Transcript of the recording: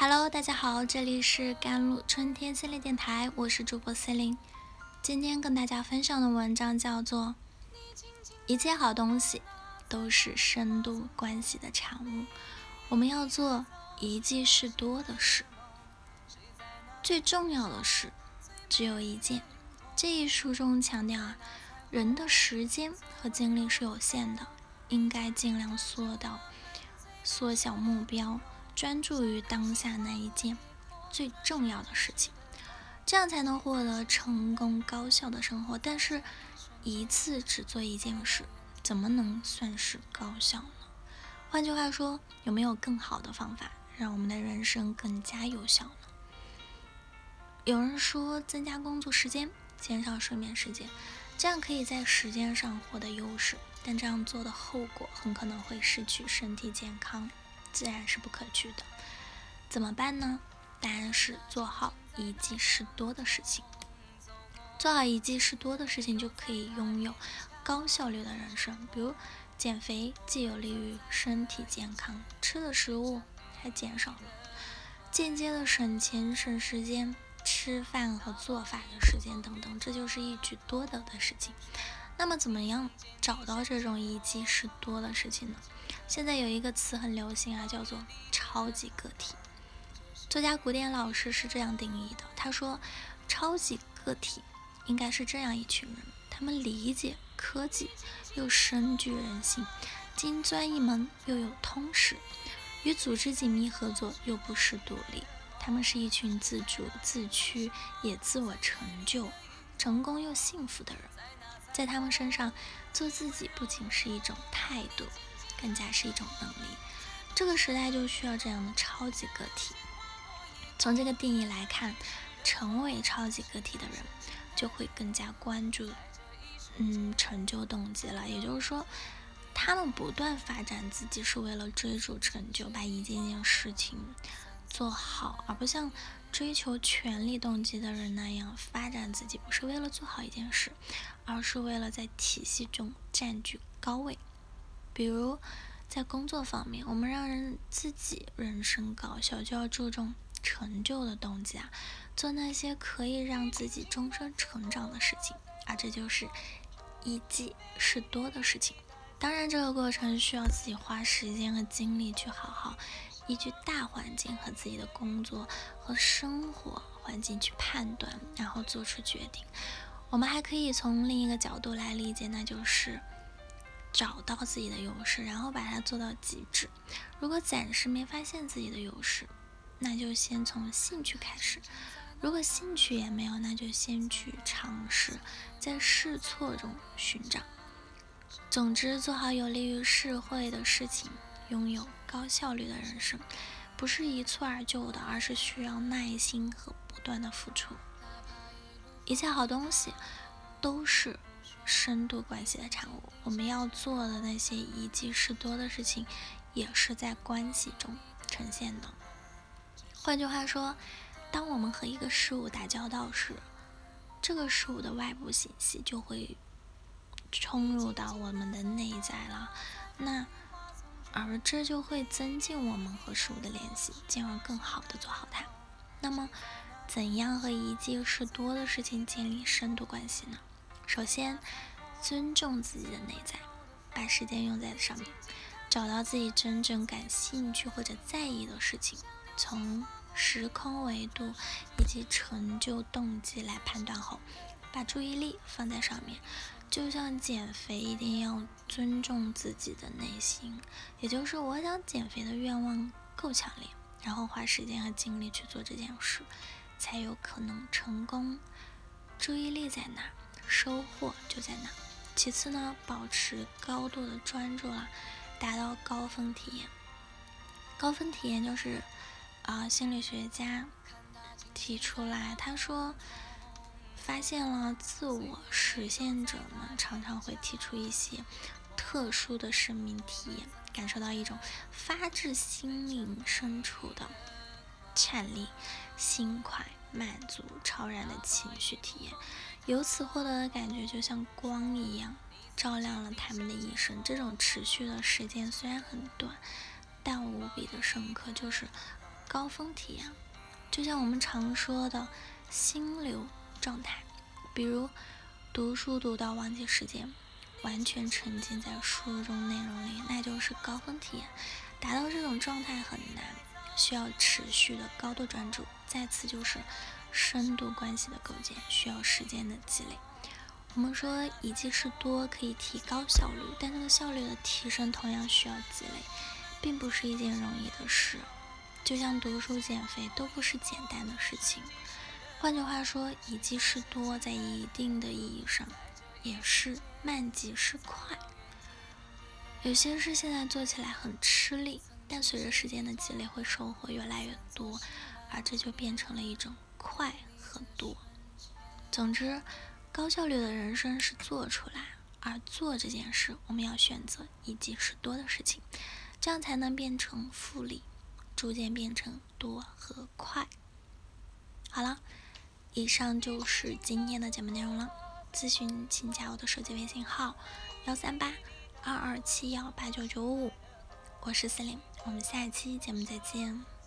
Hello，大家好，这里是甘露春天心理电台，我是主播 c e l i n e 今天跟大家分享的文章叫做《一切好东西都是深度关系的产物》，我们要做一件事多的事，最重要的事只有一件。这一书中强调啊，人的时间和精力是有限的，应该尽量缩到缩小目标。专注于当下那一件最重要的事情，这样才能获得成功高效的生活。但是，一次只做一件事，怎么能算是高效呢？换句话说，有没有更好的方法，让我们的人生更加有效呢？有人说，增加工作时间，减少睡眠时间，这样可以在时间上获得优势。但这样做的后果，很可能会失去身体健康。自然是不可取的，怎么办呢？答案是做好一记事多的事情。做好一记事多的事情，就可以拥有高效率的人生。比如减肥，既有利于身体健康，吃的食物还减少了，间接的省钱省时间，吃饭和做饭的时间等等，这就是一举多得的事情。那么，怎么样找到这种一记事多的事情呢？现在有一个词很流行啊，叫做“超级个体”。作家古典老师是这样定义的，他说：“超级个体应该是这样一群人，他们理解科技，又深具人性，精钻一门又有通识，与组织紧密合作又不失独立。他们是一群自主、自驱也自我成就、成功又幸福的人。”在他们身上，做自己不仅是一种态度，更加是一种能力。这个时代就需要这样的超级个体。从这个定义来看，成为超级个体的人，就会更加关注，嗯，成就动机了。也就是说，他们不断发展自己，是为了追逐成就，把一件件事情做好，而不像。追求权力动机的人那样发展自己，不是为了做好一件事，而是为了在体系中占据高位。比如在工作方面，我们让人自己人生高效，就要注重成就的动机啊，做那些可以让自己终身成长的事情，啊这就是一记事多的事情。当然，这个过程需要自己花时间和精力去好好。依据大环境和自己的工作和生活环境去判断，然后做出决定。我们还可以从另一个角度来理解，那就是找到自己的优势，然后把它做到极致。如果暂时没发现自己的优势，那就先从兴趣开始；如果兴趣也没有，那就先去尝试，在试错中寻找。总之，做好有利于社会的事情。拥有高效率的人生，不是一蹴而就的，而是需要耐心和不断的付出。一切好东西都是深度关系的产物。我们要做的那些一记事多的事情，也是在关系中呈现的。换句话说，当我们和一个事物打交道时，这个事物的外部信息就会冲入到我们的内在了。那而这就会增进我们和事物的联系，进而更好的做好它。那么，怎样和一记事多的事情建立深度关系呢？首先，尊重自己的内在，把时间用在上面，找到自己真正感兴趣或者在意的事情，从时空维度以及成就动机来判断后，把注意力放在上面。就像减肥，一定要尊重自己的内心，也就是我想减肥的愿望够强烈，然后花时间和精力去做这件事，才有可能成功。注意力在哪，收获就在哪。其次呢，保持高度的专注了，达到高峰体验。高峰体验就是啊，心理学家提出来，他说。发现了自我实现者们常常会提出一些特殊的生命体验，感受到一种发自心灵深处的颤栗、心快、满足、超然的情绪体验，由此获得的感觉就像光一样，照亮了他们的一生。这种持续的时间虽然很短，但无比的深刻，就是高峰体验，就像我们常说的心流状态，比如读书读到忘记时间，完全沉浸在书中内容里，那就是高峰体验。达到这种状态很难，需要持续的高度专注。再次就是深度关系的构建，需要时间的积累。我们说以记事多可以提高效率，但这个效率的提升同样需要积累，并不是一件容易的事。就像读书、减肥都不是简单的事情。换句话说，以记事多在一定的意义上也是慢即是快。有些事现在做起来很吃力，但随着时间的积累，会收获越来越多，而这就变成了一种快和多。总之。高效率的人生是做出来，而做这件事，我们要选择以及是多的事情，这样才能变成复利，逐渐变成多和快。好了，以上就是今天的节目内容了。咨询请加我的手机微信号：幺三八二二七幺八九九五，我是司令，我们下期节目再见。